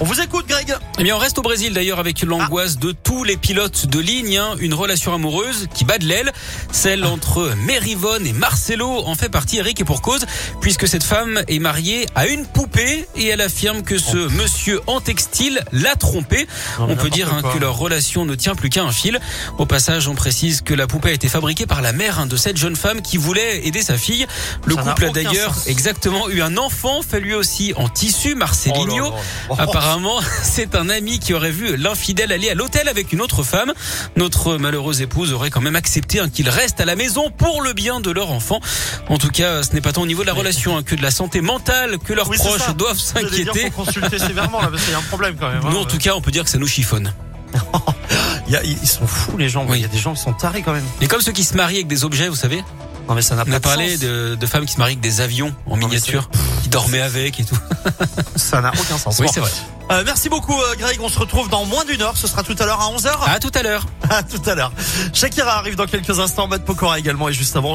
On vous écoute, Greg. Eh bien, on reste au Brésil d'ailleurs avec l'angoisse de tous les pilotes de ligne. hein. Une relation amoureuse qui bat de l'aile. Celle entre Merivonne et Marcelo en fait partie, Eric, et pour cause, puisque cette femme est mariée à une poupée et elle affirme que ce monsieur en textile l'a trompée. Non, On peut dire hein, que leur relation ne tient plus qu'à un fil. Au passage, on précise que la poupée a été fabriquée par la mère hein, de cette jeune femme qui voulait aider sa fille. Le Ça couple a d'ailleurs exactement eu un enfant, fait lui aussi en tissu, Marcelinho. Oh là là. Apparemment, c'est un ami qui aurait vu l'infidèle aller à l'hôtel avec une autre femme. Notre malheureuse épouse aurait quand même accepté hein, qu'il reste à la maison pour le bien de leur enfant. En tout cas, ce n'est pas tant au niveau de la relation hein, que de la santé mentale que leurs Oui, proches doivent s'inquiéter. Consulter sévèrement là, parce qu'il y a un problème quand même. hein. Nous, en tout cas, on peut dire que ça nous chiffonne. Il y a- ils sont fous les gens. Oui. Il y a des gens qui sont tarés quand même. Et comme ceux qui se marient avec des objets, vous savez, Non mais ça n'a on a parlé de, de femmes qui se marient avec des avions en mais miniature, qui dormaient avec et tout. Ça n'a aucun sens. Oui, c'est vrai. Euh, merci beaucoup, euh, Greg. On se retrouve dans moins d'une heure. Ce sera tout à l'heure à 11h. À tout à l'heure. À tout à l'heure. Shakira arrive dans quelques instants. Matt Pokora également. Et juste avant,